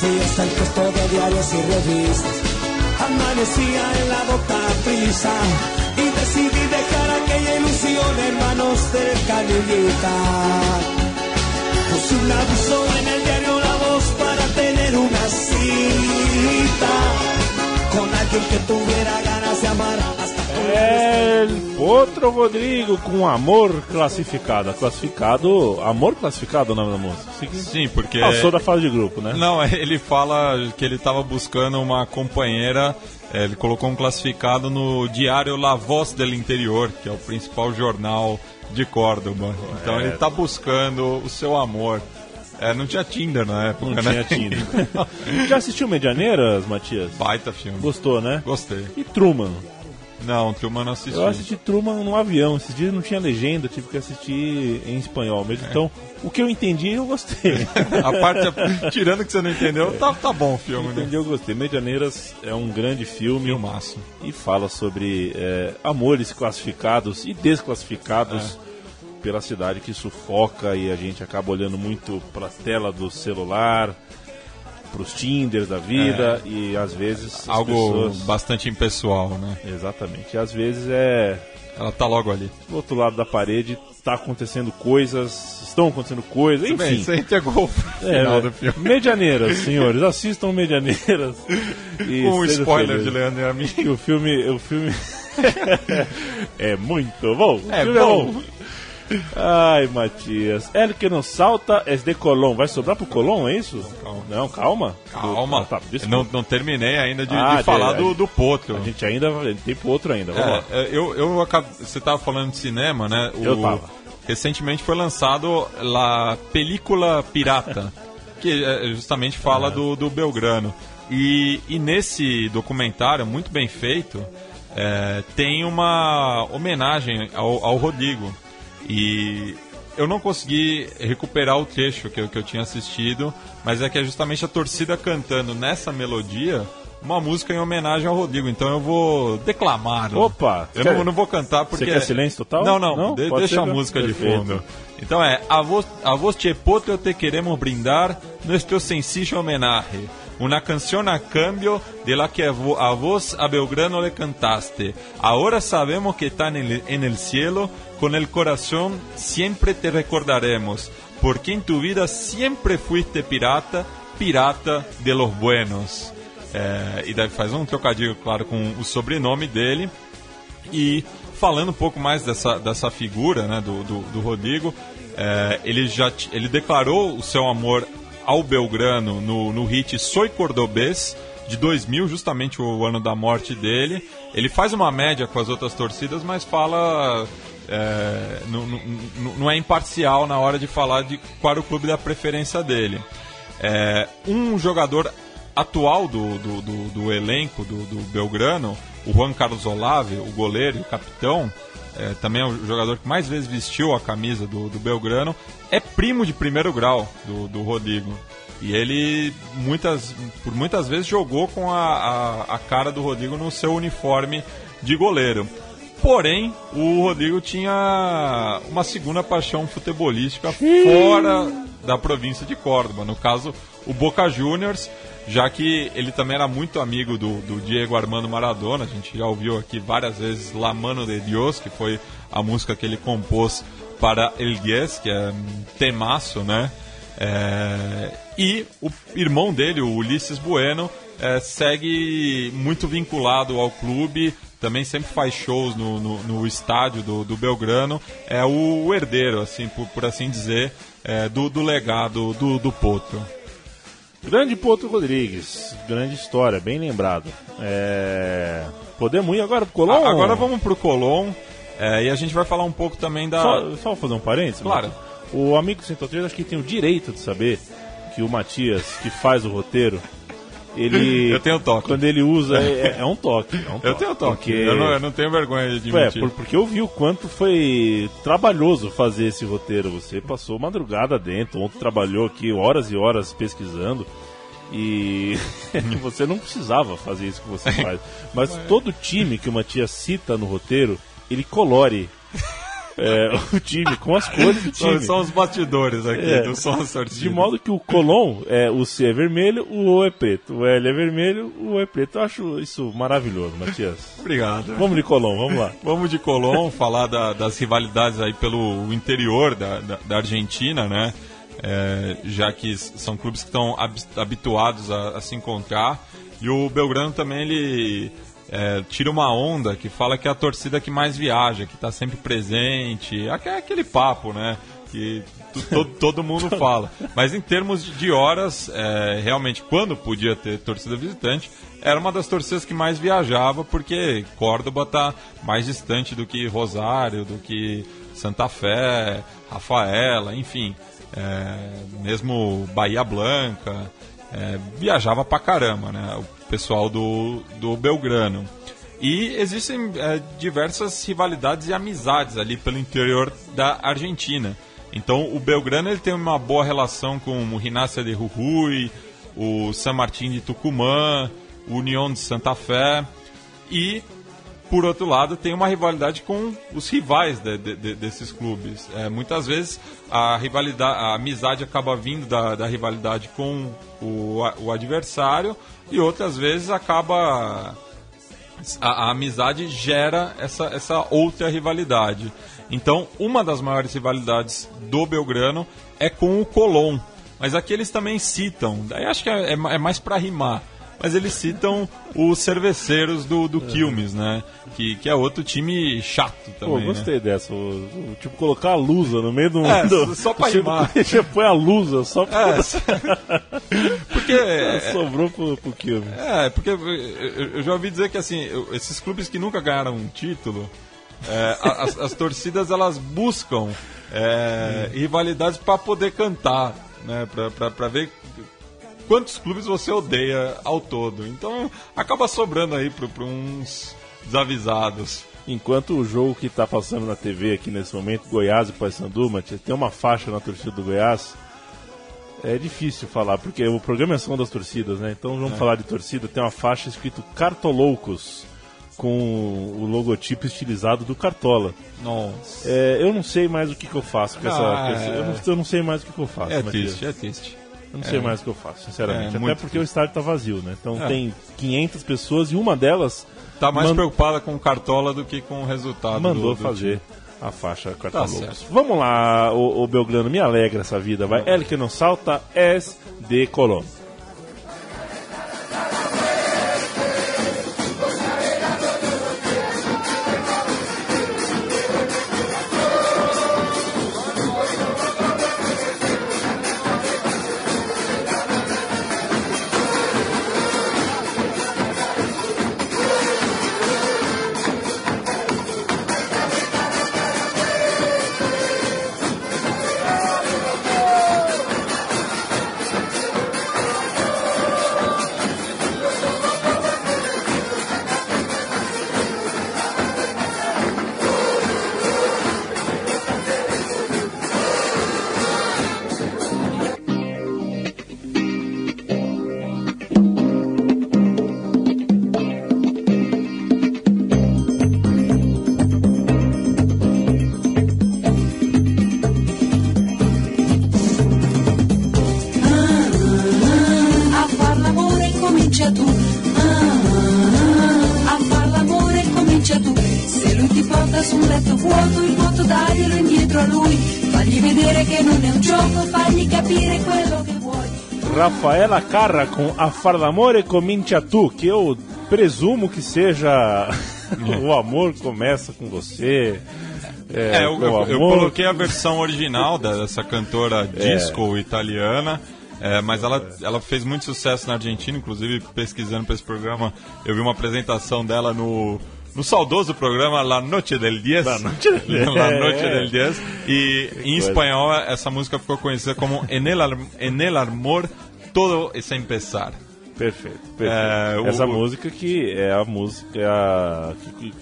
Fui hasta el puesto de diarios y revistas Amanecía en la boca prisa y decidí dejar aquella ilusión en manos de canillita. Puse un aviso en el diario La Voz para tener una cita con alguien que tuviera ganas de amar El Potro Rodrigo com Amor Classificado. Classificado. Amor Classificado o nome da música. Sim, porque. Passou da fase de grupo, né? Não, ele fala que ele estava buscando uma companheira. é, Ele colocou um classificado no diário La Voz del Interior, que é o principal jornal de Córdoba. Então ele está buscando o seu amor. É, não tinha Tinder na época, Não né? tinha Tinder. <laughs> Já assistiu Medianeiras, Matias? Baita filme. Gostou, né? Gostei. E Truman? Não, Truman não assisti. Eu assisti Truman no avião. Esses dias não tinha legenda, tive que assistir em espanhol mesmo. Então, o que eu entendi, eu gostei. <laughs> A parte, tirando que você não entendeu, tá, tá bom o filme, né? entendi, eu gostei. Medianeiras é um grande filme Filmaço. e fala sobre é, amores classificados e desclassificados pela cidade que sufoca e a gente acaba olhando muito pra tela do celular, pros Tinders da vida e às vezes Algo pessoas... bastante impessoal, né? Exatamente. E às vezes é Ela tá logo ali. do outro lado da parede tá acontecendo coisas, estão acontecendo coisas, Bem, enfim. você entregou o É, final né? do filme. Medianeiras, senhores, assistam Medianeiras. <laughs> E Com um spoiler felizes. de Leandro e a mim. Que o filme, o filme <laughs> é muito bom. O É filme bom. Ai, Matias. El que não salta é de Colom. Vai sobrar pro Colom, é isso? Calma. Não, calma. Calma. Ah, tá, não, não terminei ainda de, Ah, de falar de- do, do Potro. A gente ainda tem pro outro ainda. Vamos lá. É, é, eu, eu Você tava falando de cinema, né? O- Eu tava. Recentemente foi lançado a película Pirata, <laughs> que é, justamente fala do, do Belgrano. E, e nesse documentário, muito bem feito, é, tem uma homenagem ao, ao Rodrigo. E eu não consegui recuperar o trecho que eu, que eu tinha assistido, mas é que é justamente a torcida cantando nessa melodia uma música em homenagem ao Rodrigo. Então eu vou declamar. Opa! Eu não, não vou cantar porque. quer silêncio total? Não, não, Não? de- deixa ser, a né? música de fundo. Então é: A vos, a vos Chepotro te queremos brindar nuestro sencillo homenaje. Una canción a cambio de la que a vo- a vos a Belgrano le cantaste. Ahora sabemos que está en el, en el cielo, con el corazón siempre te recordaremos, porque en tu vida siempre fuiste pirata, pirata de los buenos. E daí faz um trocadilho, claro, com o sobrenome dele. E falando um pouco mais dessa, dessa figura né, do, do, do Rodrigo, é, ele já ele declarou o seu amor ao Belgrano no, no hit Soy Cordobês de 2000, justamente o ano da morte dele. Ele faz uma média com as outras torcidas, mas fala. é, não, não- não- é imparcial na hora de falar de qual era o clube da preferência dele. É, um jogador atual do, do, do- do elenco do, do Belgrano, o Juan Carlos Olave, o goleiro e o capitão, é, também é o jogador que mais vezes vestiu a camisa do, do Belgrano, é primo de primeiro grau do, do Rodrigo. E ele muitas, por muitas vezes jogou com a, a, a cara do Rodrigo no seu uniforme de goleiro. Porém, o Rodrigo tinha uma segunda paixão futebolística fora da província de Córdoba. No caso, o Boca Juniors, já que ele também era muito amigo do, do Diego Armando Maradona. A gente já ouviu aqui várias vezes La Mano de Dios, que foi a música que ele compôs para El Diez, que é temaço, né? É, e o irmão dele, o Ulisses Bueno, é, segue muito vinculado ao clube, também sempre faz shows no, no, no estádio do, do Belgrano. É o herdeiro, assim, por, por assim dizer, é, do, do legado do, do Potro. Grande Potro Rodrigues, grande história, bem lembrado. É... Podemos ir agora pro Colom? Agora vamos pro Colom é, e a gente vai falar um pouco também da. Só, só fazer um parênteses? Claro. Marcos? O amigo Central 3 acho que tem o direito de saber que o Matias, que faz o roteiro, ele. <laughs> Eu tenho toque. Quando ele usa, <laughs> é, é um toque. é um Eu tenho toque, Porque... eu, não, eu não tenho vergonha de É, mentir. por- porque eu vi o quanto foi trabalhoso fazer esse roteiro. Você passou madrugada dentro, ontem trabalhou aqui horas e horas pesquisando. E <laughs> você não precisava fazer isso que você faz. Mas todo time que o Matias cita no roteiro, ele colore é, <laughs> o time, com as cores do time. são os bastidores aqui, É. não são as torcidas. De modo que o Colom, é, o C é vermelho, o O é preto. O L é vermelho, o O é preto. Eu acho isso maravilhoso, Matias. Obrigado. Vamos de Colom, vamos lá. Vamos de Colón falar da- das rivalidades aí pelo interior da, da, da Argentina, né? É, já que são clubes que estão hab- habituados a, a se encontrar. E o Belgrano também ele é, tira uma onda que fala que é a torcida que mais viaja, que está sempre presente. Aque- Aquele papo, né? Que todo, <laughs> todo mundo fala. Mas em termos de, de horas, é, realmente, quando podia ter torcida visitante, era uma das torcidas que mais viajava, porque Córdoba está mais distante do que Rosário, do que Santa Fé, Rafaela, enfim. É, mesmo Bahia Blanca, é, viajava pra caramba, né? O pessoal do, do Belgrano. E existem é, diversas rivalidades e amizades ali pelo interior da Argentina. Então o Belgrano ele tem uma boa relação com o Rinácia de Jujuy, o San Martín de Tucumã, o União de Santa Fé e por outro lado, tem uma rivalidade com os rivais de- de- de- desses clubes. É, muitas vezes a rivalidade, a amizade acaba vindo da, da rivalidade com o, o adversário e outras vezes acaba a, a amizade gera essa, essa outra rivalidade. Então, uma das maiores rivalidades do Belgrano é com o Colón. Mas aqui eles também citam, daí acho que é, é é mais para rimar, mas eles citam os cerveceiros do, do Quilmes, né? Que, que é outro time chato também. Pô, né? gostei dessa. O, o- tipo, colocar a lusa no meio do. É, do- só pra <laughs> rimar. Você <laughs> põe a lusa só pra. <laughs> É, porque é, Sobrou pro, pro Kilme. É, porque eu, já ouvi dizer que assim, esses clubes que nunca ganharam um título, é, as, as torcidas elas buscam é, rivalidades para poder cantar, né? Pra ver quantos clubes você odeia ao todo. Então acaba sobrando aí para uns desavisados. Enquanto o jogo que tá passando na TV aqui nesse momento, Goiás e Paysandu, Matias, tem uma faixa na torcida do Goiás. É difícil falar, porque o programa é som das torcidas, né? Então vamos falar de torcida. Tem uma faixa escrito Cartoloucos, com o logotipo estilizado do Cartola. Nossa. É, eu não sei mais o que, que eu faço com essa. Ah, esse- é. eu, não, eu não sei mais o que, que eu faço. É Matias. triste, é triste. Eu não sei mais o que eu faço, sinceramente. É, Até porque o estádio tá vazio, né? Então É. tem 500 pessoas e uma delas Tá mais Man- preocupada com o Cartola do que com o resultado. mandou do- do fazer time. a faixa Cartaloucos. certo. Vamos lá, o, Belgrano, me alegra essa vida, vai. El que não salta es de Colón. Carra com A Far d'Amore Comincia Tu, que eu presumo que seja <laughs> O Amor Começa Com Você. É, É, eu, o eu- coloquei a versão original dessa cantora disco italiana, é, mas ela, ela fez muito sucesso na Argentina, inclusive pesquisando para esse programa, eu vi uma apresentação dela no, no saudoso programa La Noche del Diez. La Noche del <laughs> Diez. La Noche del Diez. E em espanhol essa música ficou conhecida como En el, en el Amor Todo es Empezar. Perfeito, perfeito. É, Essa o- música que é a música é a- que,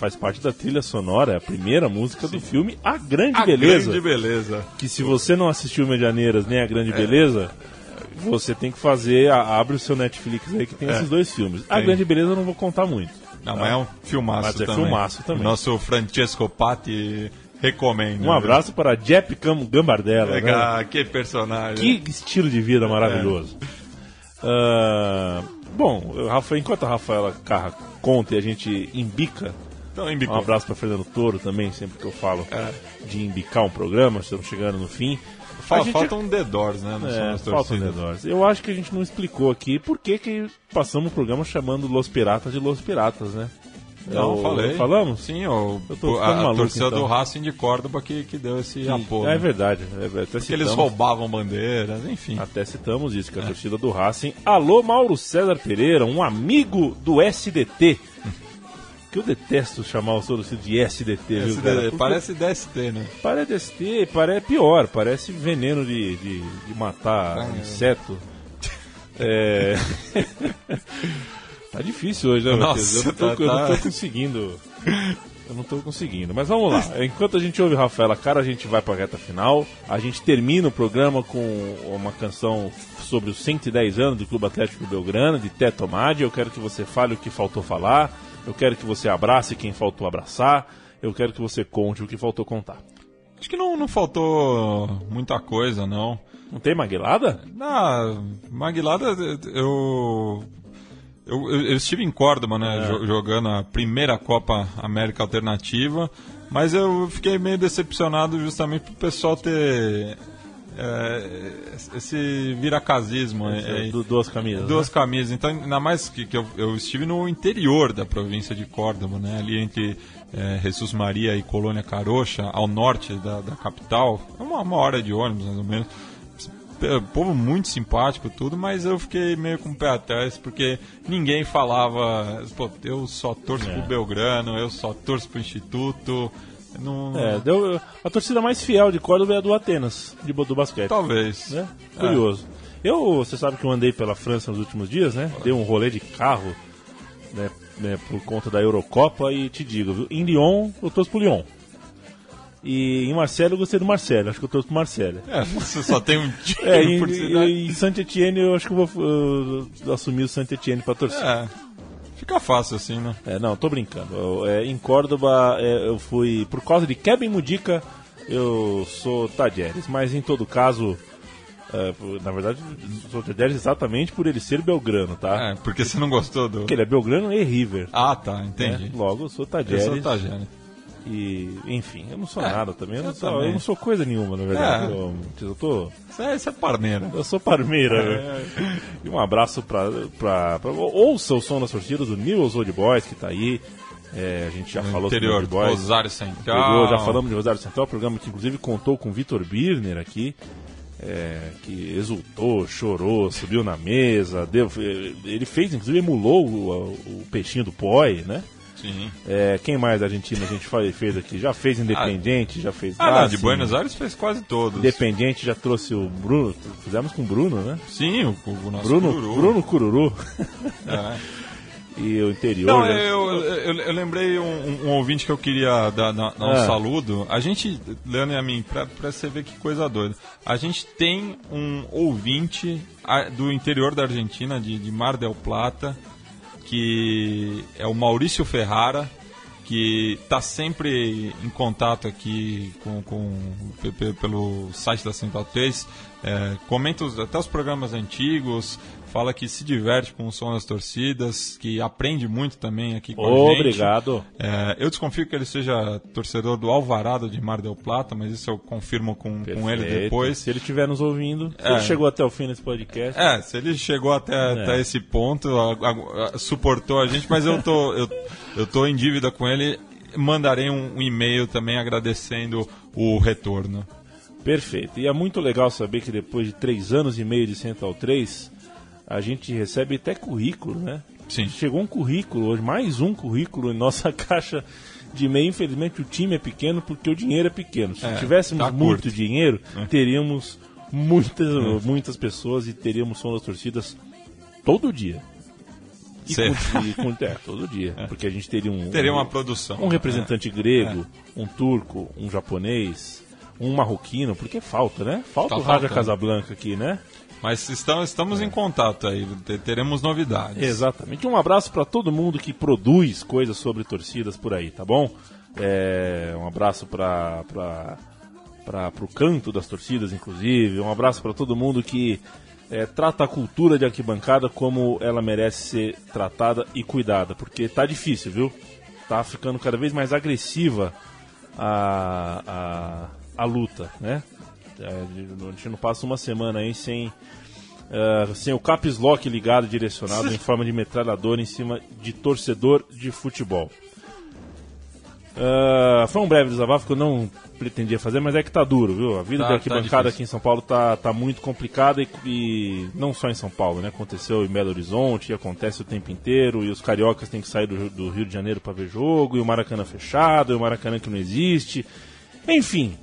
faz parte da trilha sonora, é a primeira música do filme A Grande A Beleza. grande beleza. Que se você não assistiu Medianeiras nem A Grande Beleza, você tem que fazer, a- abre o seu Netflix aí que tem esses dois filmes. A. Grande Beleza eu não vou contar muito. Não, mas é um filmaço Mas é também. filmaço também. O nosso Francesco Patti recomenda. Um abraço para Jepp Cam- Gambardella. né? Ah, que personagem. Que estilo de vida maravilhoso. Ah, bom, o Rafa, enquanto a Rafaela Carra conta e a gente embica, Então, um abraço para Fernando Toro também, sempre que eu falo É. de embicar um programa, estamos chegando no fim. Fa- A gente- Falta um The Doors, né? É, falta um. The Doors. Eu acho que a gente não explicou aqui por que, que passamos o programa chamando Los Piratas de Los Piratas, né? Não, Eu- falei. Falamos? Sim, o, Eu tô a, ficando a maluco, torcida então. do Racing de Córdoba que, que deu esse apoio. É né? verdade. É, até Porque citamos, eles roubavam bandeiras, enfim. Até citamos isso, que a torcida do Racing. Alô, Mauro César Pereira, um amigo do SDT. Que eu detesto chamar o torcida de SDT, viu, Porque parece DST, né? Parece ST, parece pior, parece veneno de, de, de matar Ah, é. inseto. É. <laughs> tá difícil hoje, né, Nossa? Eu não, tô, tá- eu não tô tá. conseguindo. Eu não tô conseguindo. Mas vamos lá. Enquanto a gente ouve Rafaela Cara, a gente vai pra reta final. A gente termina o programa com uma canção sobre os 110 anos do Clube Atlético Belgrano, de Teto Amadi. Eu quero que você fale o que faltou falar. Eu quero que você abrace quem faltou abraçar. Eu quero que você conte o que faltou contar. Acho que não, não faltou muita coisa, não. Não tem maguelada? Na Maguilada, eu, eu, eu, eu estive em Córdoba, né, jo- jogando a primeira Copa América Alternativa, mas eu fiquei meio decepcionado justamente pro pessoal ter é, esse viracasismo. é, é, Du- duas camisas. Duas camisas. Então, ainda mais que, que eu, eu estive no interior da província de Córdoba, né? Ali entre é, Jesus Maria e Colônia Carocha, ao norte da, da capital. É uma, uma hora de ônibus, mais ou menos. P- Povo muito simpático, tudo, mas eu fiquei meio com o pé atrás, porque ninguém falava, pô, eu só torço É. pro Belgrano, eu só torço pro Instituto. Não... É, deu, a torcida mais fiel de Córdoba é a do Atenas, de, do basquete. Talvez. Né? Curioso. Eu, você sabe que eu andei pela França nos últimos dias, né? Dei um rolê de carro, né, né, por conta da Eurocopa e te digo, viu? Em Lyon, eu torço pro Lyon. E em Marseille eu gostei do Marseille, acho que eu torço pro Marseille. É, você só tem um <laughs> time É, e, por e, cidade. e em Saint-Etienne eu acho que eu vou uh, assumir o Saint-Etienne pra torcer. É, fica fácil assim, né? É, não, tô brincando. Eu, é, em Córdoba é, eu fui. Por causa de Kevin Mudica, eu sou Tadieres. Mas em todo caso, é, na verdade, sou Tadieres exatamente por ele ser belgrano, tá? É, porque você não gostou do. Porque ele é belgrano e River. Ah, tá, né? entendi. Logo, eu sou Eu Tadieres. sou Tagene. E, enfim, eu não sou É, nada também. Eu, não eu sou, também. eu não sou coisa nenhuma, na verdade. É. Eu, eu tô. É, isso é parmeira. Eu sou Parmeira. É. né? E um abraço pra, pra, pra. Ouça o som das torcidas do News Old Boys que tá aí. É, a gente já falou sobre Interior, Old Boys. Rosário Central. já falamos de Rosário Central, programa que inclusive contou com o Vitor Birner aqui, é, que exultou, chorou, subiu na mesa, deu, ele fez, inclusive emulou o, o peixinho do Poi, né? Sim. É, quem mais da Argentina a gente fez aqui? Já fez Independente, já fez Ah, não, de. Buenos Aires fez quase todos. Independente já trouxe o Bruno, fizemos com o Bruno, né? Sim, o, o nosso Bruno, Cururu. Bruno Cururu É. <laughs> e o interior. Não, já- eu, eu, eu lembrei um, um- ouvinte que eu queria dar, dar- um Ah. saludo. A gente, Leandro e a mim, pra, pra você ver que coisa doida. A gente tem um ouvinte ah, do interior da Argentina, de, de Mar del Plata, que é o Maurício Ferrara, que está sempre em contato aqui com, com- pe- pe- pelo site da Central 3, é, comenta os- até os programas antigos, fala que se diverte com o som das torcidas, que aprende muito também aqui com a gente. Obrigado. É, eu desconfio que ele seja torcedor do Alvarado de Mar del Plata, mas isso eu confirmo com, com ele depois. Se ele estiver nos ouvindo, se É. ele chegou até o fim desse podcast. É, se ele chegou até, até esse ponto, a- a- a- suportou a gente, mas eu tô, eu, eu tô em dívida com ele. Mandarei um, um e-mail também agradecendo o retorno. Perfeito. E é muito legal saber que depois de três anos e meio de Central 3, a gente recebe até currículo, né? Sim. Chegou um currículo hoje, mais um currículo em nossa <laughs> caixa de e-mail. Infelizmente o time é pequeno porque o dinheiro é pequeno. Se É, tivéssemos tá muito curto. dinheiro, É. teríamos muitas, muitas pessoas e teríamos som das torcidas todo dia. E com- é, todo dia. <laughs> Porque a gente teria um, Teria um- uma produção. um representante grego, um turco, um japonês, um marroquino, porque falta, né? Falta Tá o Raja faltando. Casablanca aqui, né? Mas estamos, estamos É. em contato aí, te- teremos novidades. Exatamente. Um abraço para todo mundo que produz coisas sobre torcidas por aí, tá bom? É, um abraço para o canto das torcidas, inclusive. Um abraço para todo mundo que é, trata a cultura de arquibancada como ela merece ser tratada e cuidada, porque tá difícil, viu? Tá ficando cada vez mais agressiva a, a, a luta, né? É, a gente não passa uma semana aí sem é, sem o caps lock ligado, direcionado em forma de metralhadora em cima de torcedor de futebol. Ah, foi um breve desabafo que eu não pretendia fazer, mas é que tá duro, viu? A vida Tá- de arquibancada tá aqui em São Paulo tá, tá muito complicada e, e não só em São Paulo, né? Aconteceu em Belo Horizonte, e acontece o tempo inteiro, e os cariocas têm que sair do, do Rio de Janeiro para ver jogo, e o Maracanã fechado, e o Maracanã que não existe. Enfim,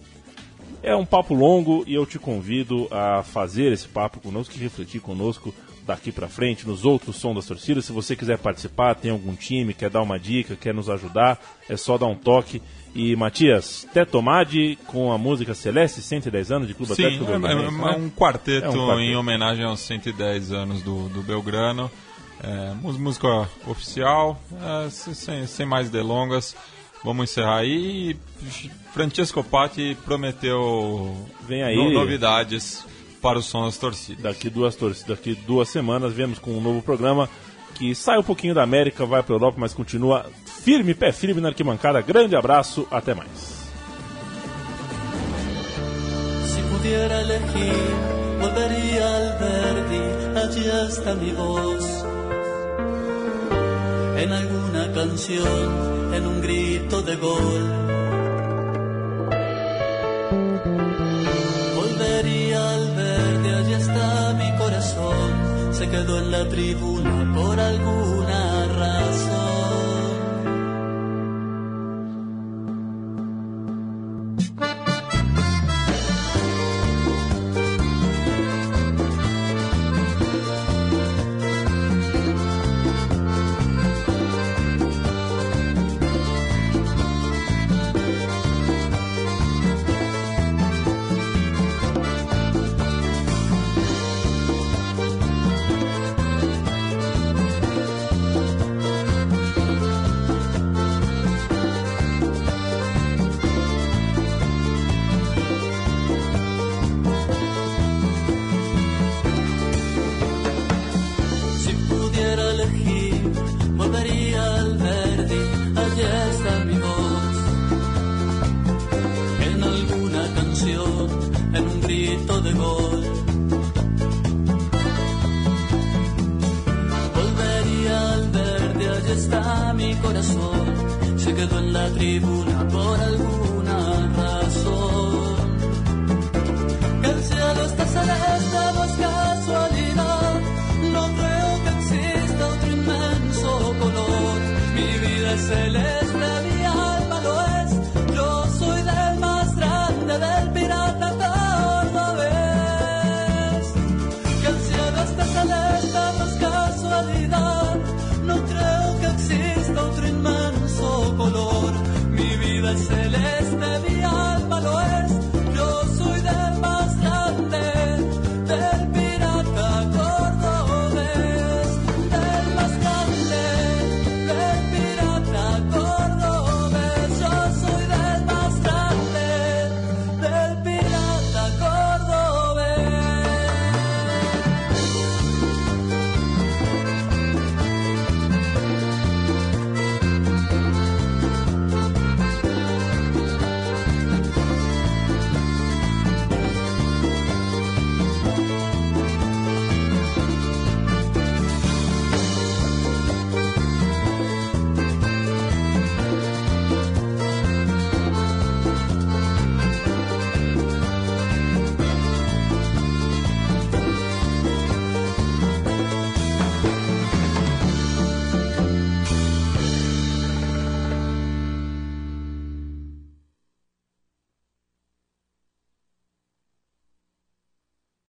é um papo longo e eu te convido a fazer esse papo conosco e refletir conosco daqui pra frente nos outros som das torcidas. Se você quiser participar, tem algum time, quer dar uma dica, quer nos ajudar, é só dar um toque. E Matias, Tetomade com a música Celeste, 110 anos de Clube Sim, Atlético é, é- Belgrano, é né? um quarteto, É um quarteto. em homenagem aos 110 anos do, do Belgrano. É, música oficial, é, se- sem, sem mais delongas. Vamos encerrar aí. Francesco Patti prometeu Vem aí. no- novidades para o som das torcidas. Daqui duas, torcidas, daqui duas semanas viemos com um novo programa que sai um pouquinho da América, vai pra Europa, mas continua firme, pé firme na arquibancada. Grande abraço, até mais. Pudiera elegir, volvería al verde, allí está mi voz. En alguna en un grito de gol. Volvería al verde, allí está mi corazón. Se quedó en la tribuna por alguna está mi corazón. Se quedó en la tribuna por alguna razón. El cielo está celeste